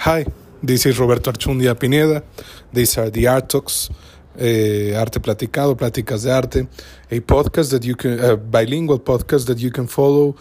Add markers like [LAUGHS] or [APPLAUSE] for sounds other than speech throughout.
Hi, this is Roberto Archundia Pineda. These are the Art Talks, uh, Arte Platicado, Pláticas de Arte, a podcast that you can, a bilingual podcast that you can follow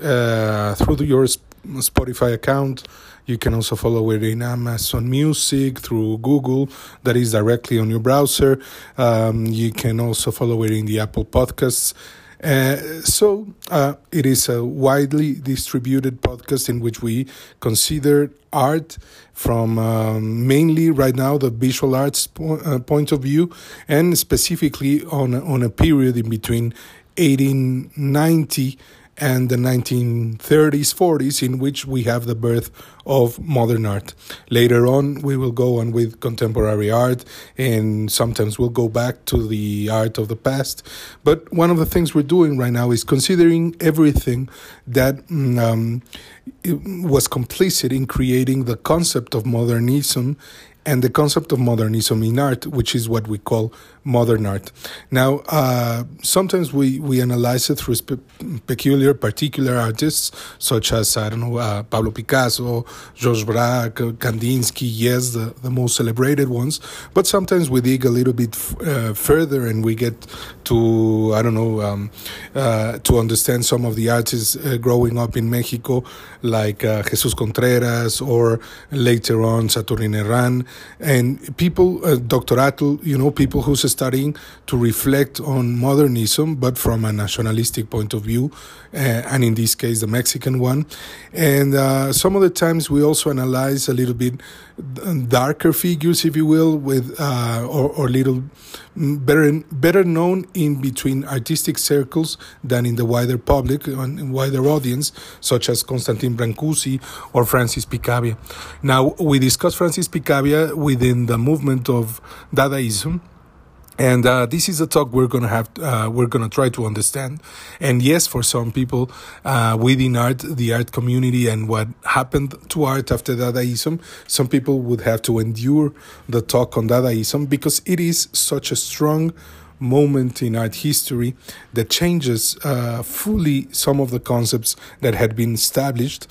uh, through your Spotify account. You can also follow it in Amazon Music through Google, that is directly on your browser. Um, you can also follow it in the Apple Podcasts. Uh, so uh, it is a widely distributed podcast in which we consider art from um, mainly right now the visual arts po- uh, point of view and specifically on on a period in between 1890 and the 1930s, 40s, in which we have the birth of modern art. Later on, we will go on with contemporary art, and sometimes we'll go back to the art of the past. But one of the things we're doing right now is considering everything that mm, um, was complicit in creating the concept of modernism and the concept of modernism in art, which is what we call modern art. Now, uh, sometimes we, we analyze it through spe- peculiar, particular artists, such as, I don't know, uh, Pablo Picasso, Georges Braque, Kandinsky, yes, the, the most celebrated ones. But sometimes we dig a little bit f- uh, further and we get to, I don't know, um, uh, to understand some of the artists uh, growing up in Mexico, like uh, Jesus Contreras or later on Saturnino Herrán, and people, Dr. Atl, you know, people who's studying to reflect on modernism, but from a nationalistic point of view, uh, and in this case, the Mexican one. And uh, some of the times we also analyze a little bit darker figures, if you will, with uh, or, or little better better known in between artistic circles than in the wider public and wider audience, such as Constantin Brancusi or Francis Picabia. Now we discuss Francis Picabia within the movement of Dadaism and uh, this is a talk we're gonna have uh, we're gonna try to understand. And yes for some people uh, within art the art community and what happened to art after dadaism some people would have to endure the talk on dadaism because it is such a strong moment in art history that changes uh, fully some of the concepts that had been established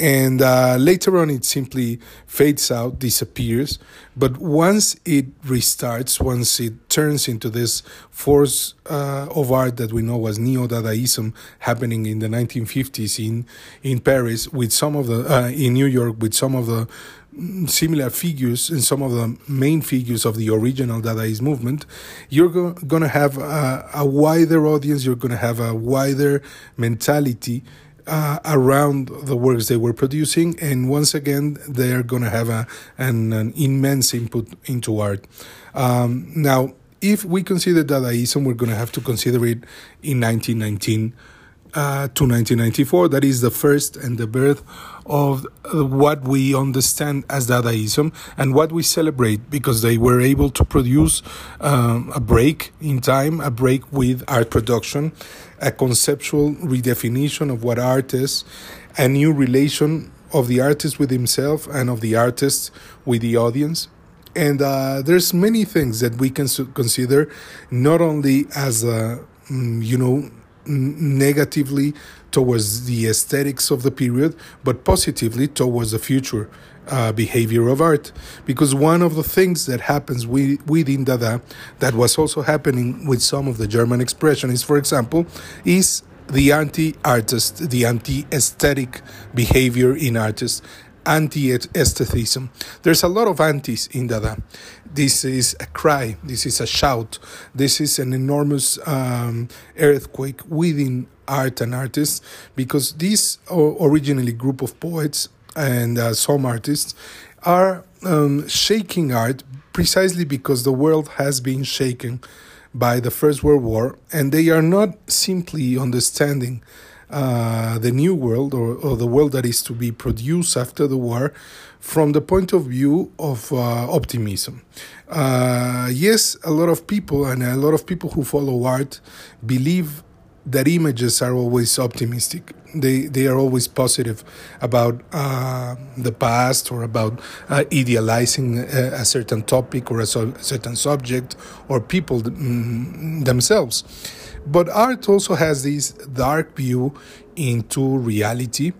and uh, later on it simply fades out disappears. But once it restarts once it turns into this force uh, of art that we know was neo-dadaism happening in the 1950s in in paris with some of the uh, in new york with some of the similar figures and some of the main figures of the original Dadaist movement, you're go- going to have a, a wider audience, you're going to have a wider mentality uh, around the works they were producing, and once again, they're going to have a, an, an, immense input into art. Um, now, if we consider Dadaism, we're going to have to consider it in 1919 uh, to 1994. That is the first and the birth of uh, what we understand as Dadaism and what we celebrate because they were able to produce um, a break in time, a break with art production, a conceptual redefinition of what art is, a new relation of the artist with himself and of the artist with the audience. And uh, there's many things that we can consider not only as a, mm, you know, negatively towards the aesthetics of the period, but positively towards the future uh, behavior of art. Because one of the things that happens with, within Dada, that was also happening with some of the German expressionists, for example, is the anti artist, the anti aesthetic behavior in artists anti aestheticism. There's a lot of antis in Dada. This is a cry, this is a shout, this is an enormous um, earthquake within art and artists because this originally group of poets and uh, some artists are um, shaking art precisely because the world has been shaken by the First World War and they are not simply understanding uh, the new world or, or, the world that is to be produced after the war from the point of view of uh, optimism. Uh, yes, a lot of people and a lot of people who follow art believe that images are always optimistic. They they are always positive about uh, the past or about uh, idealizing a, a, certain topic or a, so, certain subject or people mm, themselves. But art also has this dark view into reality.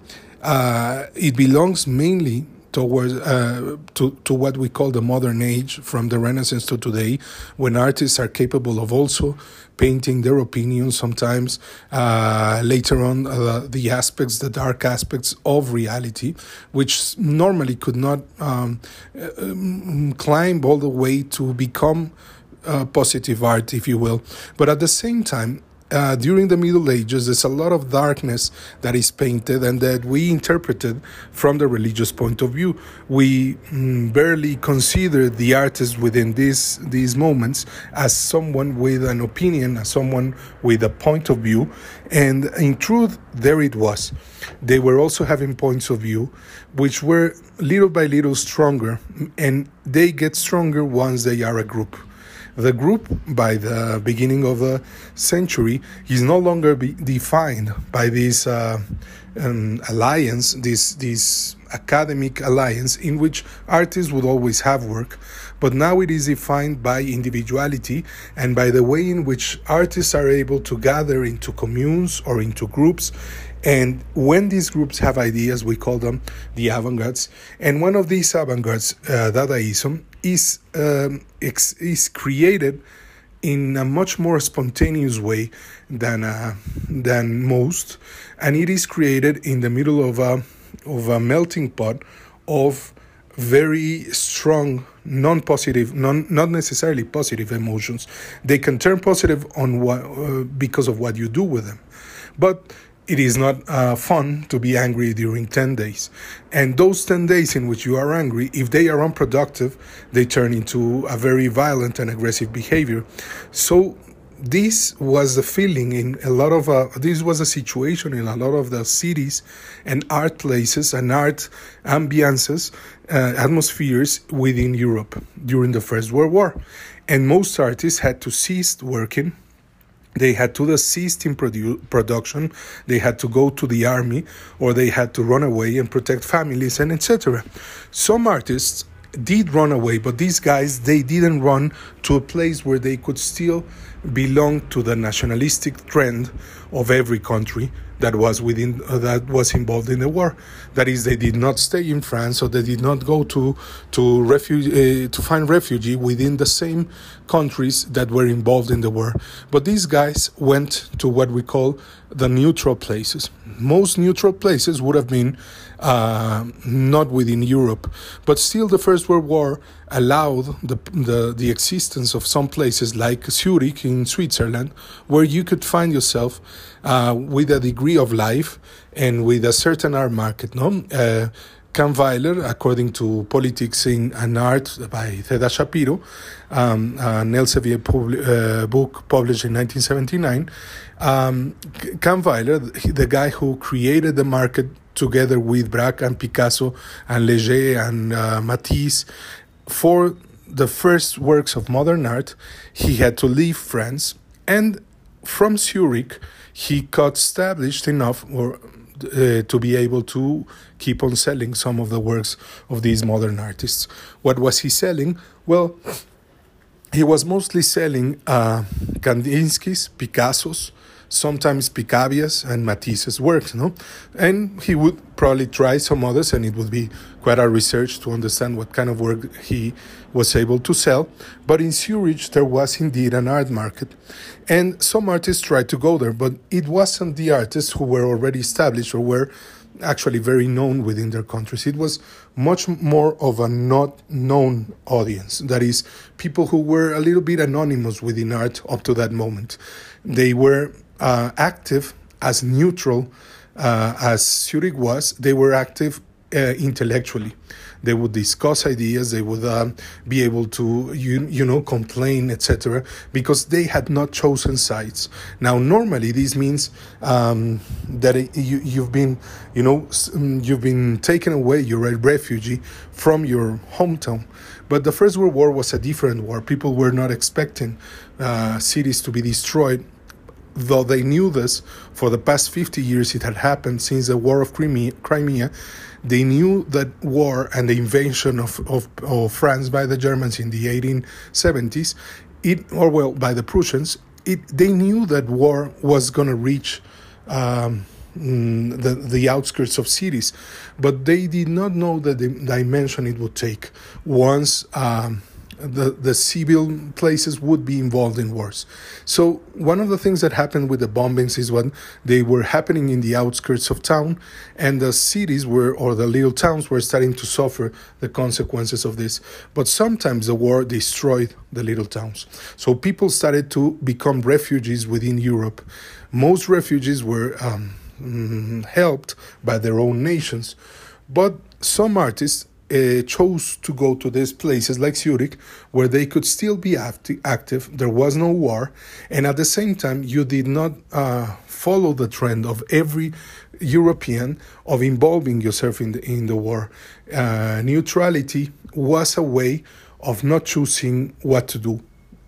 Uh, it belongs mainly towards uh, to to what we call the modern age from the Renaissance to today, when artists are capable of also painting their opinions. Sometimes uh, later on, uh, the aspects, the dark aspects of reality, which normally could not um, um, climb all the way to become. Uh, positive art, if you will. But at the same time, uh, during the Middle Ages, there's a lot of darkness that is painted and that we interpreted from the religious point of view. We mm, barely consider the artist within these these moments as someone with an opinion, as someone with a point of view, and in truth, there it was. They were also having points of view, which were little by little stronger, and they get stronger once they are a group. The group, by the beginning of the century, is no longer defined by this uh, um, alliance, this this academic alliance in which artists would always have work, but now it is defined by individuality and by the way in which artists are able to gather into communes or into groups. And when these groups have ideas, we call them the avant gardes. And one of these avant gardes, uh, Dadaism, is um, is created in a much more spontaneous way than uh, than most, and it is created in the middle of a of a melting pot of very strong non-positive non not necessarily positive emotions. They can turn positive on what uh, because of what you do with them. But it is not uh, fun to be angry during 10 days. And those 10 days in which you are angry, if they are unproductive, they turn into a very violent and aggressive behavior. So, this was the feeling in a lot of uh, this was a situation in a lot of the cities and art places and art ambiances uh, atmospheres within Europe during the First World War and most artists had to cease working they had to desist in produ- production they had to go to the army or they had to run away and protect families and etc some artists did run away but these guys they didn't run to a place where they could still belong to the nationalistic trend of every country that was within uh, that was involved in the war. That is, they did not stay in France, or they did not go to to refuge uh, to find refugee within the same countries that were involved in the war. But these guys went to what we call the neutral places. Most neutral places would have been uh, not within Europe, but still, the First World War allowed the, the the existence of some places like Zurich in Switzerland, where you could find yourself uh, with a degree of life and with a certain art market. No, uh, Kahnweiler, according to Politics in and Art by Theda Shapiro, um, an Elsevier pub- uh, book published in 1979, um, Kahnweiler, the guy who created the market together with Braque and Picasso and Leger and uh, Matisse for the first works of modern art, he had to leave France and from Zurich he got established enough or uh, to be able to keep on selling some of the works of these modern artists. What was he selling? Well, he was mostly selling uh, Kandinsky's, Picasso's, sometimes Picabia's and Matisse's works, no? And he would probably try some others, and it would be quite a research to understand what kind of work he was able to sell. But in Zurich, there was indeed an art market, and some artists tried to go there, but it wasn't the artists who were already established or were actually very known within their countries. It was much more of a not known audience. That is, people who were a little bit anonymous within art up to that moment. They were uh, active as neutral uh, as Zurich was, they were active uh, intellectually. They would discuss ideas. They would uh, be able to, you, you know, complain, etc. Because they had not chosen sides. Now, normally this means um, that it, you you've been, you know, mm, you've been taken away. You're a refugee from your hometown. But the First World War was a different war. People were not expecting uh, cities to be destroyed though they knew this for the past 50 years, it had happened since the War of Crimea. They knew that war and the invasion of, of, of France by the Germans in the 1870s, it, or well, by the Prussians, it, they knew that war was going to reach um, mm, the, the outskirts of cities, but they did not know the dimension it would take once. Um, the, the civil places would be involved in wars. So one of the things that happened with the bombings is when they were happening in the outskirts of town and the cities were or the little towns were starting to suffer the consequences of this. But sometimes the war destroyed the little towns. So people started to become refugees within Europe. Most refugees were um, mm, helped by their own nations. But some artists uh, chose to go to these places like Zurich, where they could still be acti- active. There was no war, and at the same time, you did not uh, follow the trend of every European of involving yourself in the, in the war. Uh, neutrality was a way of not choosing what to do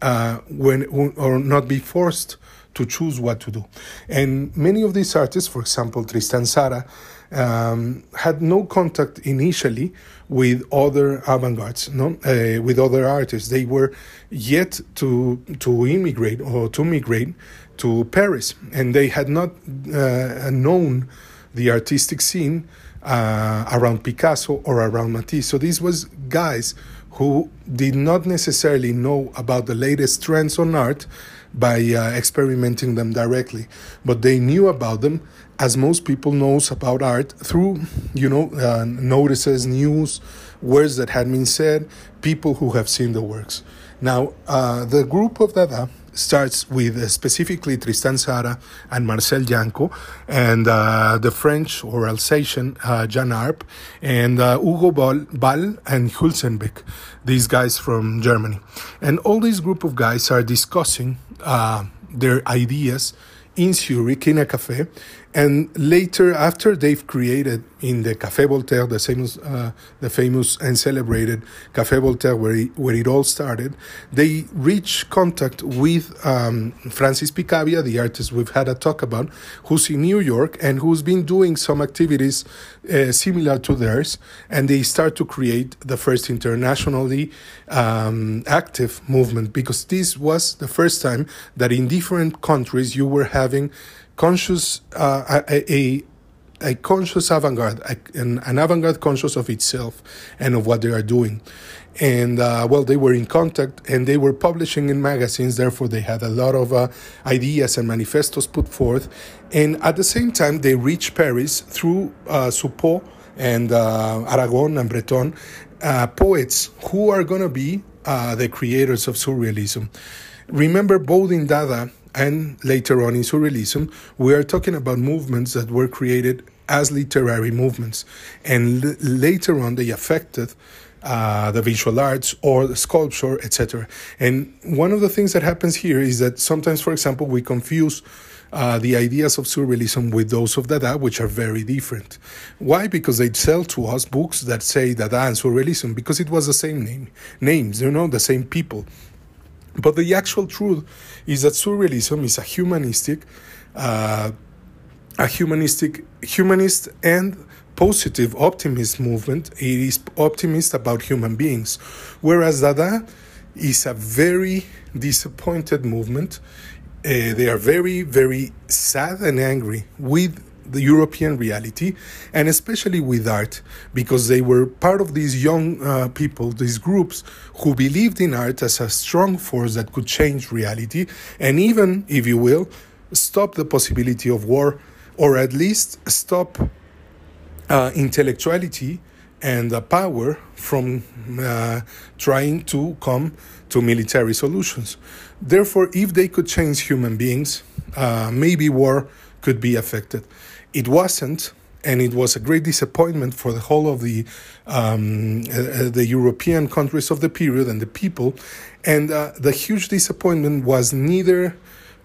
uh, when or not be forced to choose what to do. And many of these artists, for example, Tristan Tzara, um, had no contact initially with other avant-gardes, no, uh, with other artists. They were yet to to immigrate or to migrate to Paris, and they had not uh, known the artistic scene uh, around Picasso or around Matisse. So these was guys who did not necessarily know about the latest trends on art by uh, experimenting them directly, but they knew about them as most people knows about art through you know uh, notices news words that had been said people who have seen the works now uh, the group of dada starts with uh, specifically Tristan Tzara and Marcel Janco, and uh, the French or Alsatian uh, Jan Arp, and uh, Hugo Ball, Ball and Hülsenbeck, these guys from Germany. And all this group of guys are discussing uh, their ideas in Zurich in a cafe. And later, after they've created in the Café Voltaire, the famous, uh, the famous and celebrated Café Voltaire, where it, where it all started, they reach contact with um, Francis Picabia, the artist we've had a talk about, who's in New York and who's been doing some activities uh, similar to theirs, and they start to create the first internationally um, active movement because this was the first time that in different countries you were having conscious uh, a, a a conscious avant-garde, an, an avant-garde conscious of itself and of what they are doing. And uh, well, they were in contact and they were publishing in magazines. Therefore, they had a lot of uh, ideas and manifestos put forth. And at the same time, they reached Paris through uh, Soupault and uh, Aragon and Breton, uh, poets who are going to be uh, the creators of surrealism. Remember, both in Dada and later on in Surrealism, we are talking about movements that were created as literary movements. And l- later on, they affected uh, the visual arts or the sculpture, etc. And one of the things that happens here is that sometimes, for example, we confuse uh, the ideas of surrealism with those of Dada, which are very different. Why? Because they sell to us books that say Dada and surrealism because it was the same name, names, you know, the same people. But the actual truth is that surrealism is a humanistic, uh, a humanistic, humanist and positive optimist movement. It is optimist about human beings, whereas Dada is a very disappointed movement. Uh, they are very, very sad and angry with the European reality, and especially with art, because they were part of these young uh, people, these groups who believed in art as a strong force that could change reality, and even, if you will, stop the possibility of war, or at least stop uh, intellectuality and the power from uh, trying to come to military solutions. Therefore, if they could change human beings, uh, maybe war could be affected. It wasn't, and it was a great disappointment for the whole of the um, uh, the European countries of the period and the people. And uh, the huge disappointment was neither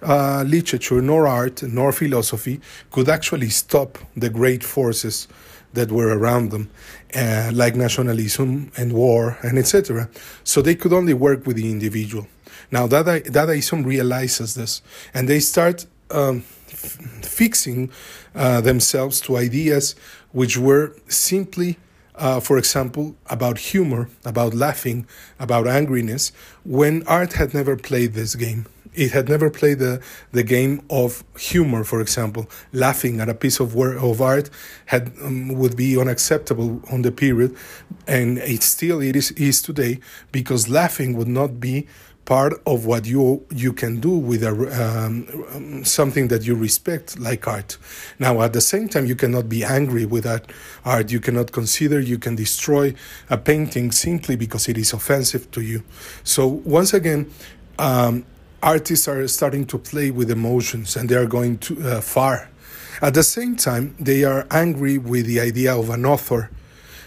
uh, literature nor art nor philosophy could actually stop the great forces that were around them, uh, like nationalism and war and etc. So they could only work with the individual. Now Dada, Dadaism realizes this, and they start. Um, fixing uh, themselves to ideas which were simply, uh, for example, about humor, about laughing, about angriness, when art had never played this game. It had never played the, the game of humor, for example. Laughing at a piece of work of art had um, would be unacceptable on the period, and it still it is, is today because laughing would not be part of what you you can do with a, um, something that you respect like art. Now at the same time you cannot be angry with that art. You cannot consider you can destroy a painting simply because it is offensive to you. So once again um, artists are starting to play with emotions and they are going too uh, far. At the same time they are angry with the idea of an author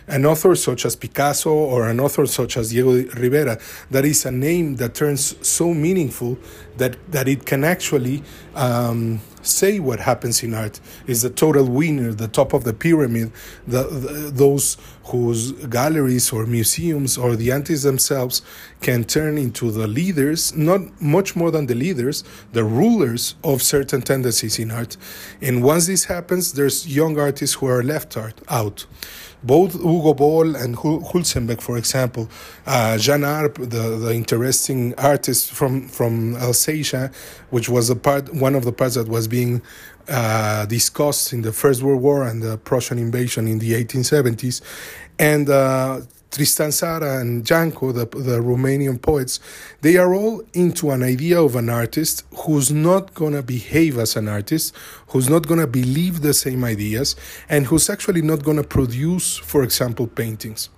an author such as Picasso or an author such as Diego Rivera, that is a name that turns so meaningful that, that it can actually um, say what happens in art. Is the total winner, the top of the pyramid, the, the, those whose galleries or museums or the artists themselves can turn into the leaders, not much more than the leaders, the rulers of certain tendencies in art. And once this happens, there's young artists who are left out both Hugo Ball and Hülsenbeck, for example, uh, Jean Arp, the, the interesting artist from, from Alsatia, which was a part, one of the parts that was being uh, discussed in the First World War and the Prussian invasion in the 1870s, and uh, Tristan Tzara and Janco, the, the Romanian poets, they are all into an idea of an artist who's not going to behave as an artist, who's not going to believe the same ideas, and who's actually not going to produce, for example, paintings.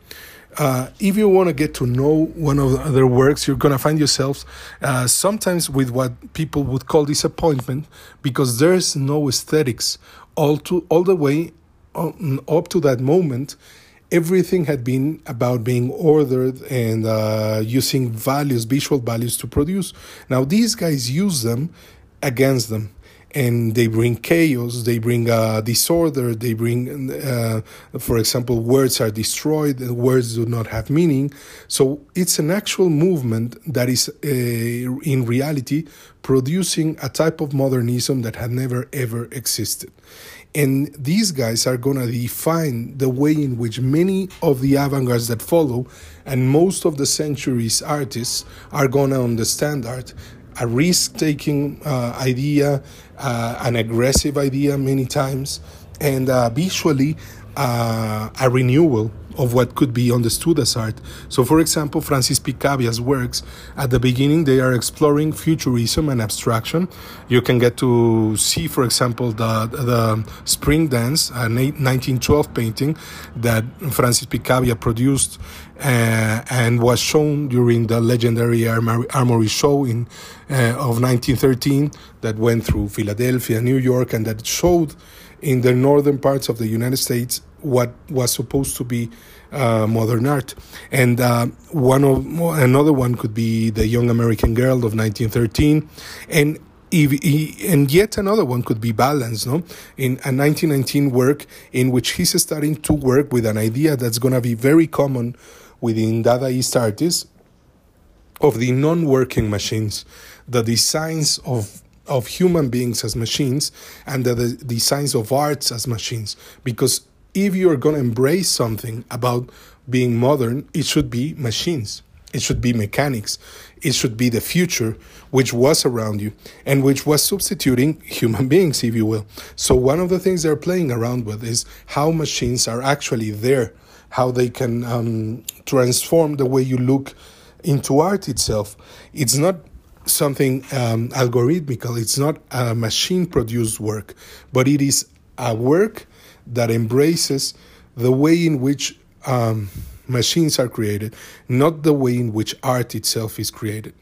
Uh, if you want to get to know one of their works, you're going to find yourselves uh, sometimes with what people would call disappointment because there's no aesthetics all to all the way up to that moment everything had been about being ordered and uh, using values, visual values to produce. Now, these guys use them against them. And they bring chaos, they bring uh, disorder, they bring, uh, for example, words are destroyed, and words do not have meaning. So it's an actual movement that is, uh, in reality, producing a type of modernism that had never ever existed. And these guys are going to define the way in which many of the avant gardes that follow and most of the century's artists are going to understand art. A risk taking uh, idea, uh, an aggressive idea many times, and uh, visually uh, a renewal of what could be understood as art. So, for example, Francis Picabia's works, at the beginning, they are exploring futurism and abstraction. You can get to see, for example, the, the Spring Dance, a 1912 painting that Francis Picabia produced uh, and was shown during the legendary Armory Show in uh, of 1913 that went through Philadelphia, New York, and that showed in the northern parts of the United States what was supposed to be uh, modern art. And uh, one of another one could be the Young American Girl of 1913, and and yet another one could be balance, no? In a 1919 work in which he's starting to work with an idea that's going to be very common within Dadaist artists of the non-working machines, the designs of of human beings as machines and the, the designs of arts as machines because if you're going to embrace something about being modern, it should be machines. It should be mechanics. It should be the future, which was around you and which was substituting human [LAUGHS] beings, if you will. So, one of the things they're playing around with is how machines are actually there, how they can um, transform the way you look into art itself. It's not something um, algorithmical, it's not a machine produced work, but it is a work that embraces the way in which um, machines are created, not the way in which art itself is created.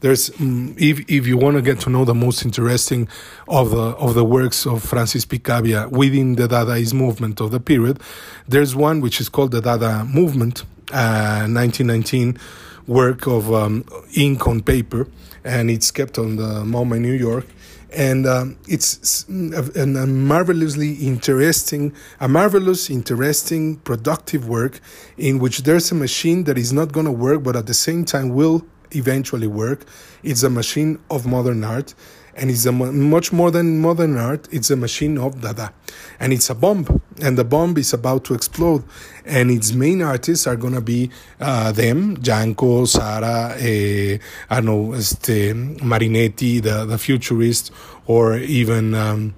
There's, um, if if you want to get to know the most interesting of the of the works of Francis Picabia within the Dadaist movement of the period, there's one which is called the Dada movement, uh, 1919 work of um, ink on paper, and it's kept on the MoMA New York and um, it's a, a, marvelously interesting, a marvelous, interesting, productive work in which there's a machine that is not going to work, but at the same time will eventually work. It's a machine of modern art, and it's a much more than modern art. It's a machine of Dada, and it's a bomb, and the bomb is about to explode, and its main artists are gonna be uh, them, Janco, Tzara, uh, I know, este, Marinetti, the the futurist, or even. Um,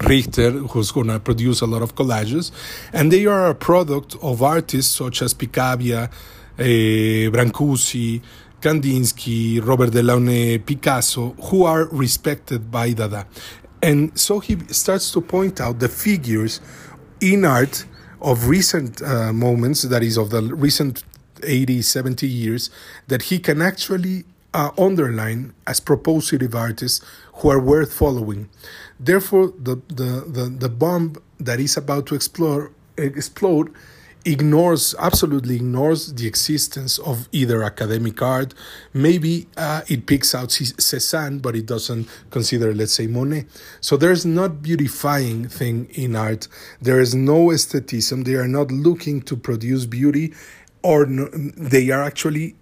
Richter, who's going to produce a lot of collages, and they are a product of artists such as Picabia, eh, Brancusi, Kandinsky, Robert Delaunay, Picasso, who are respected by Dada. And so he starts to point out the figures in art of recent uh, moments, that is, of the recent 80, 70 years, that he can actually uh, underline as propositive artists who are worth following. Therefore, the, the, the, the bomb that is about to explore, explode ignores absolutely ignores the existence of either academic art. Maybe uh, it picks out cezanne but it doesn't consider let's say monet. So there's not beautifying thing in art. There is no aestheticism they are not looking to produce beauty or no, they are actually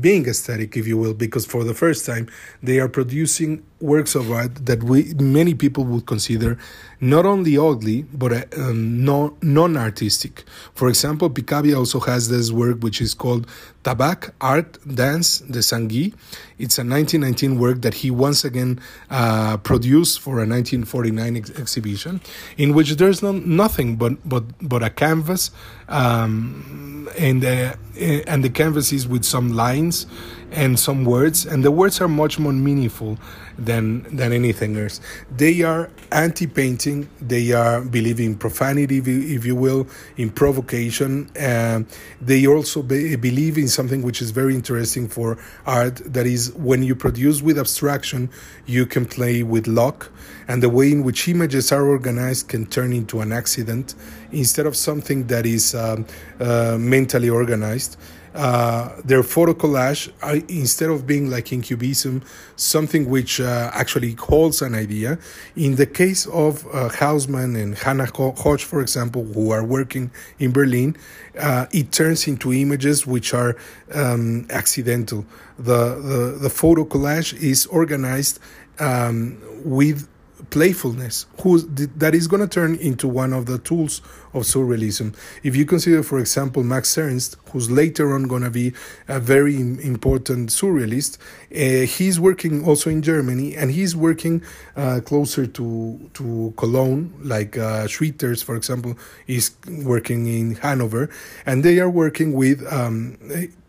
being aesthetic, if you will, because for the first time they are producing works of art that we many people would consider not only ugly but um, no, non-artistic. For example, Picabia also has this work which is called Tabac Art Danse de Saint-Guy. It's a 1919 work that he once again uh, produced for a 1949 ex- exhibition, in which there's no, nothing but but but a canvas, um, and uh, and the canvas is with some lines and some words, and the words are much more meaningful than than anything else. They are anti-painting. They are believing profanity, if you will, in provocation. Uh, they also be, believe in something which is very interesting for art. That is, when you produce with abstraction, you can play with luck, and the way in which images are organized can turn into an accident instead of something that is um, uh, mentally organized uh, their photo collage, uh, instead of being like in Cubism, something which uh, actually holds an idea. In the case of uh, Hausmann and Hannah Höch, for example, who are working in Berlin, uh, it turns into images which are um, accidental. The, the, the photo collage is organized um, with playfulness who's, that is going to turn into one of the tools of surrealism. If you consider, for example, Max Ernst, who's later on going to be a very important surrealist, uh, he's working also in Germany and he's working uh, closer to, to Cologne, like uh, Schwitters, for example, is working in Hanover, and they are working with um,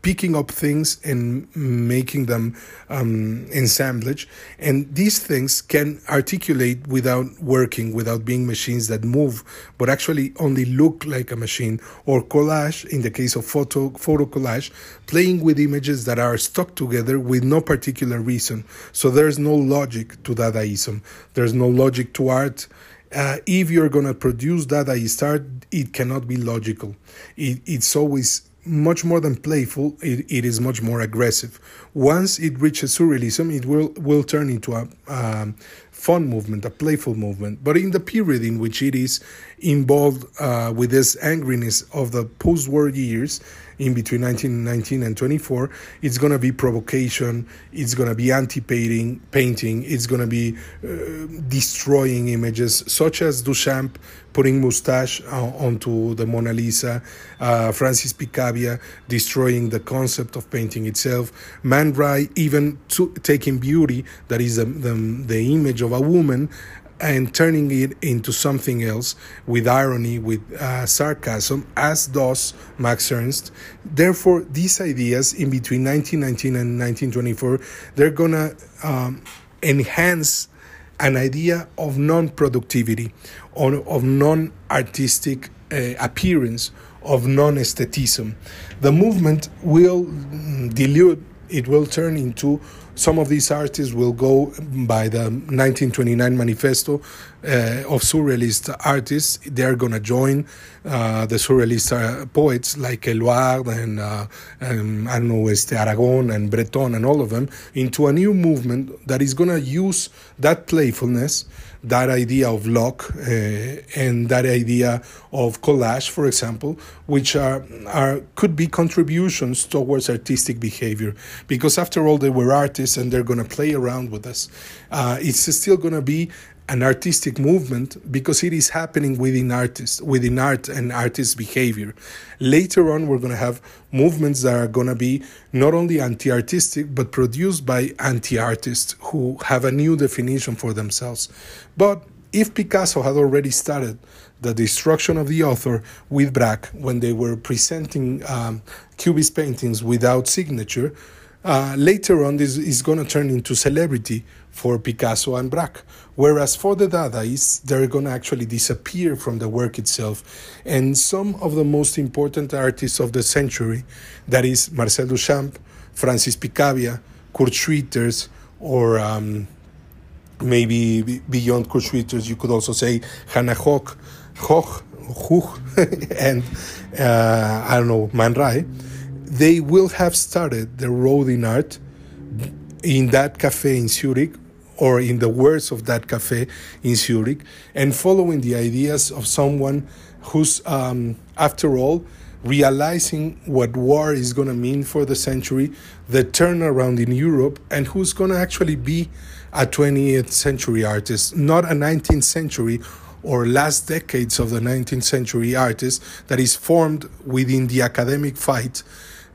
picking up things and making them um, assemblage. And these things can articulate without working, without being machines that move, but actually only look like a machine. Or collage, in the case of photo, photo collage, playing with images that are stuck together with no particular reason. So there's no logic to Dadaism. There's no logic to art. Uh, if you're going to produce Dadaist art, it cannot be logical. It, it's always much more than playful, it, it is much more aggressive. Once it reaches surrealism, it will, will turn into a um, fun movement, a playful movement. But in the period in which it is involved uh, with this angriness of the post war years, in between 1919 and 24, it's going to be provocation, it's going to be anti painting, it's going to be uh, destroying images, such as Duchamp putting mustache onto the Mona Lisa, uh, Francis Picabia destroying the concept of painting itself, Man Ray even to, taking beauty, that is the, the, the image of a woman, and turning it into something else with irony, with uh, sarcasm, as does Max Ernst. Therefore, these ideas in between 1919 and 1924, they're gonna um, enhance an idea of non-productivity, of non-artistic uh, appearance, of non-aestheticism. The movement will dilute; it will turn into some of these artists will go by the 1929 manifesto, of surrealist artists. They're going to join uh, the surrealist uh, poets like Eluard and, uh, and, I don't know, este Aragon and Breton and all of them into a new movement that is going to use that playfulness that idea of lock uh, and that idea of collage, for example, which are, are could be contributions towards artistic behavior. Because after all, they were artists and they're going to play around with us. Uh, it's still going to be an artistic movement because it is happening within artists, within art and artists' behavior. Later on, we're going to have movements that are going to be not only anti artistic, but produced by anti artists who have a new definition for themselves. But if Picasso had already started the destruction of the author with Braque when they were presenting um, Cubist paintings without signature, uh, later on this is going to turn into celebrity for Picasso and Braque. Whereas for the Dadaists, they're going to actually disappear from the work itself. And some of the most important artists of the century, that is Marcel Duchamp, Francis Picabia, Kurt Schwitters, or um, maybe beyond Kurt Schwitters, you could also say Hannah Höch, Hoch, Huch, [LAUGHS] and uh, I don't know, Man Ray. They will have started the road in art in that cafe in Zurich or in the words of that cafe in Zurich, and following the ideas of someone who's, um, after all, realizing what war is going to mean for the century, the turnaround in Europe, and who's going to actually be a 20th century artist, not a 19th century or last decades of the 19th century artist that is formed within the academic fight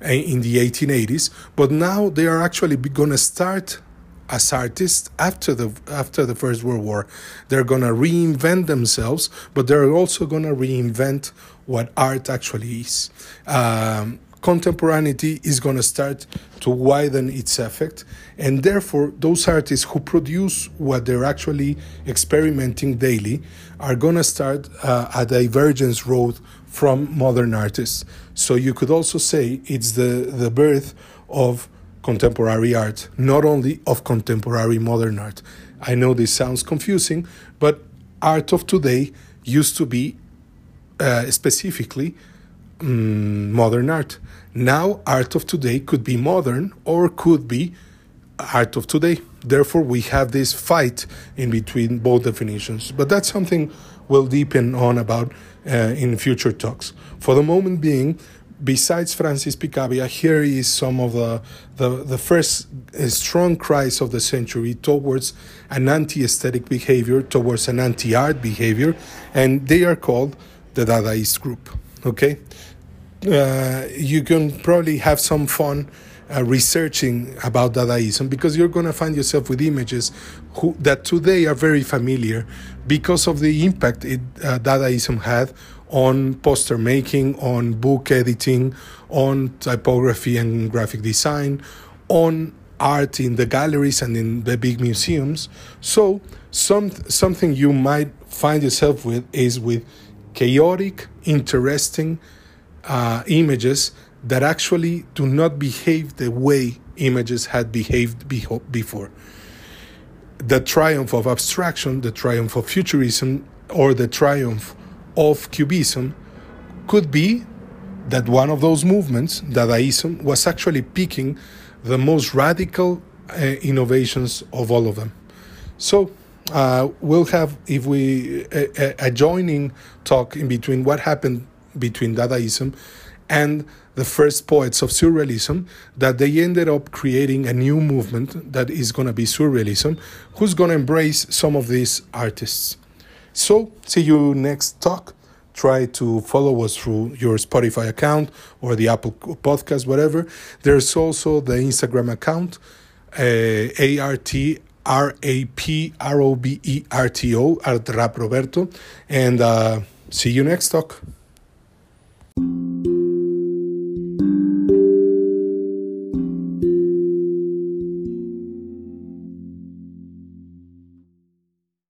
in the 1880s, but now they are actually going to start as artists after the after the First World War. They're gonna reinvent themselves, but they're also gonna reinvent what art actually is. Um, contemporaneity is going to start to widen its effect and therefore those artists who produce what they're actually experimenting daily are going to start uh, a divergence road from modern artists so you could also say it's the the birth of contemporary art, not only of contemporary modern art. I know this sounds confusing, but art of today used to be uh, specifically um, modern art. Now, art of today could be modern or could be art of today. Therefore, we have this fight in between both definitions. But that's something we'll deepen on about uh, in future talks. For the moment being, besides Francis Picabia, here is some of the, the, the first uh, strong cries of the century towards an anti aesthetic behavior, towards an anti art behavior, and they are called the Dadaist group. Okay? Uh, you can probably have some fun. Uh, researching about Dadaism because you're going to find yourself with images who, that today are very familiar because of the impact it, uh, Dadaism had on poster making, on book editing, on typography and graphic design, on art in the galleries and in the big museums. So, some something you might find yourself with is with chaotic, interesting uh, images that actually do not behave the way images had behaved before. The triumph of abstraction, the triumph of futurism, or the triumph of Cubism could be that one of those movements, Dadaism, was actually picking the most radical uh, innovations of all of them. So uh, we'll have, if we, a, a joining talk in between what happened between Dadaism and the first poets of Surrealism, that they ended up creating a new movement that is going to be Surrealism, who's going to embrace some of these artists. So, see you next talk. Try to follow us through your Spotify account or the Apple Podcast, whatever. There's also the Instagram account, uh, A R T R A P R O B E R T O, Art Rap Roberto. And uh, see you next talk.